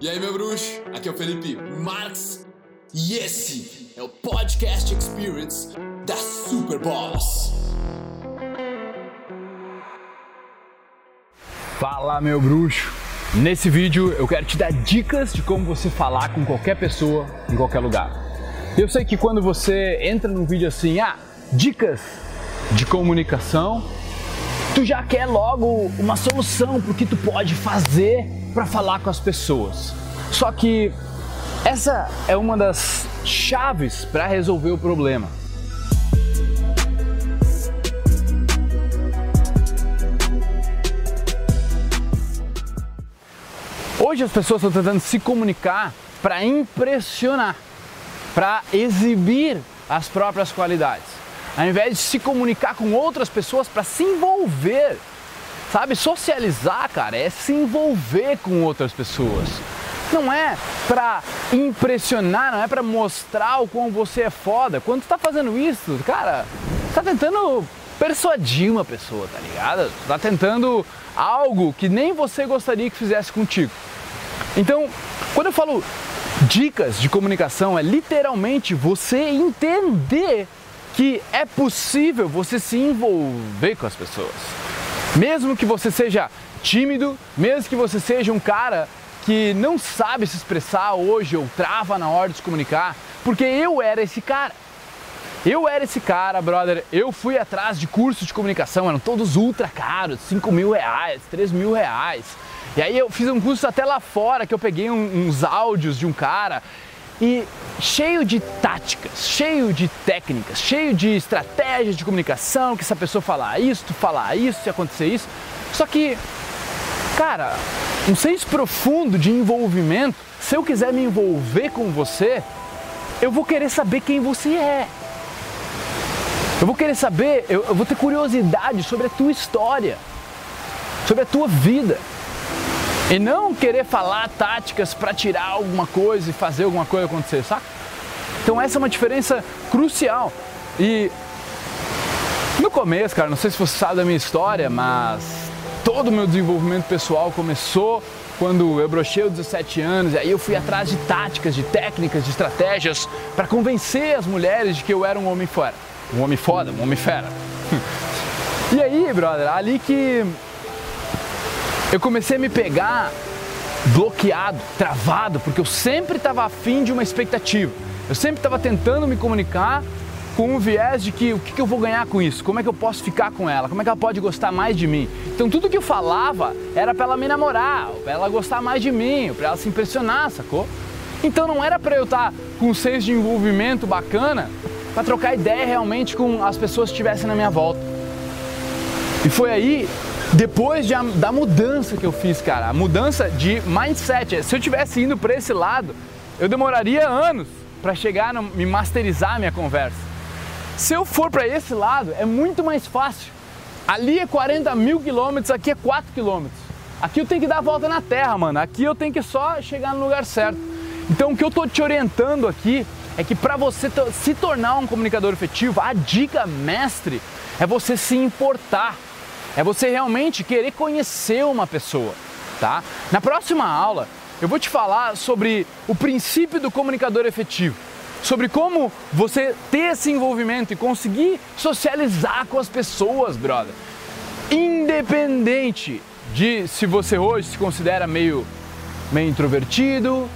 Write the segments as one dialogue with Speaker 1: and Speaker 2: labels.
Speaker 1: E aí, meu bruxo? Aqui é o Felipe Marx e esse é o Podcast Experience da Super.
Speaker 2: Fala, meu bruxo! Nesse vídeo eu quero te dar dicas de como você falar com qualquer pessoa em qualquer lugar. Eu sei que quando você entra num vídeo assim, ah, dicas de comunicação, tu já quer logo uma solução para o que tu pode fazer para falar com as pessoas. Só que essa é uma das chaves para resolver o problema. Hoje as pessoas estão tentando se comunicar para impressionar, para exibir as próprias qualidades, ao invés de se comunicar com outras pessoas para se envolver Sabe, socializar, cara, é se envolver com outras pessoas. Não é pra impressionar, não é pra mostrar o quão você é foda. Quando tu tá fazendo isso, cara, tá tentando persuadir uma pessoa, tá ligado? Tá tentando algo que nem você gostaria que fizesse contigo. Então, quando eu falo dicas de comunicação, é literalmente você entender que é possível você se envolver com as pessoas. Mesmo que você seja tímido, mesmo que você seja um cara que não sabe se expressar hoje ou trava na hora de se comunicar, porque eu era esse cara. Eu era esse cara, brother. Eu fui atrás de cursos de comunicação, eram todos ultra caros, 5 mil reais, 3 mil reais. E aí eu fiz um curso até lá fora que eu peguei um, uns áudios de um cara e cheio de táticas, cheio de técnicas, cheio de estratégias de comunicação, que se a pessoa falar isso, tu falar isso, se acontecer isso. Só que, cara, um senso profundo de envolvimento, se eu quiser me envolver com você, eu vou querer saber quem você é. Eu vou querer saber, eu, eu vou ter curiosidade sobre a tua história, sobre a tua vida. E não querer falar táticas para tirar alguma coisa e fazer alguma coisa acontecer, sabe? Então essa é uma diferença crucial. E no começo, cara, não sei se você sabe da minha história, mas todo o meu desenvolvimento pessoal começou quando eu brochei aos 17 anos, e aí eu fui atrás de táticas, de técnicas, de estratégias para convencer as mulheres de que eu era um homem fora. Um homem foda, um homem fera. e aí, brother, ali que eu comecei a me pegar bloqueado, travado, porque eu sempre estava afim de uma expectativa. Eu sempre estava tentando me comunicar com um viés de que o que, que, eu vou ganhar com isso, como é que eu posso ficar com ela, como é que ela pode gostar mais de mim. Então tudo que eu falava era para ela me namorar, para ela gostar mais de mim, para ela se impressionar, sacou? Então não era para eu estar tá com um senso de envolvimento bacana para trocar ideia realmente com as pessoas que estivessem na minha volta. E foi aí depois de, da mudança que eu fiz, cara, a mudança de mindset, se eu tivesse indo para esse lado, eu demoraria anos para chegar no, me masterizar a minha conversa. Se eu for para esse lado, é muito mais fácil. Ali é 40 mil quilômetros, aqui é 4 quilômetros. Aqui eu tenho que dar a volta na terra, mano. Aqui eu tenho que só chegar no lugar certo. Então o que eu tô te orientando aqui é que para você se tornar um comunicador efetivo, a dica mestre é você se importar é você realmente querer conhecer uma pessoa, tá? Na próxima aula, eu vou te falar sobre o princípio do comunicador efetivo, sobre como você ter esse envolvimento e conseguir socializar com as pessoas, brother. Independente de se você hoje se considera meio meio introvertido,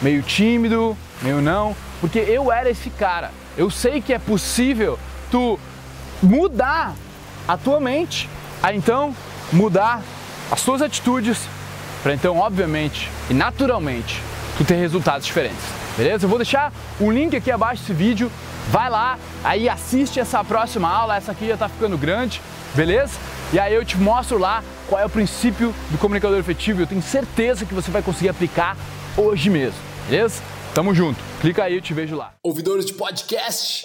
Speaker 2: meio tímido, meio não, porque eu era esse cara. Eu sei que é possível tu mudar a tua mente a então mudar as suas atitudes para então, obviamente e naturalmente, tu ter resultados diferentes. Beleza? Eu vou deixar o link aqui abaixo desse vídeo. Vai lá, aí assiste essa próxima aula, essa aqui já está ficando grande, beleza? E aí eu te mostro lá qual é o princípio do comunicador efetivo. Eu tenho certeza que você vai conseguir aplicar hoje mesmo, beleza? Tamo junto. Clica aí, eu te vejo lá.
Speaker 1: Ouvidores de podcast,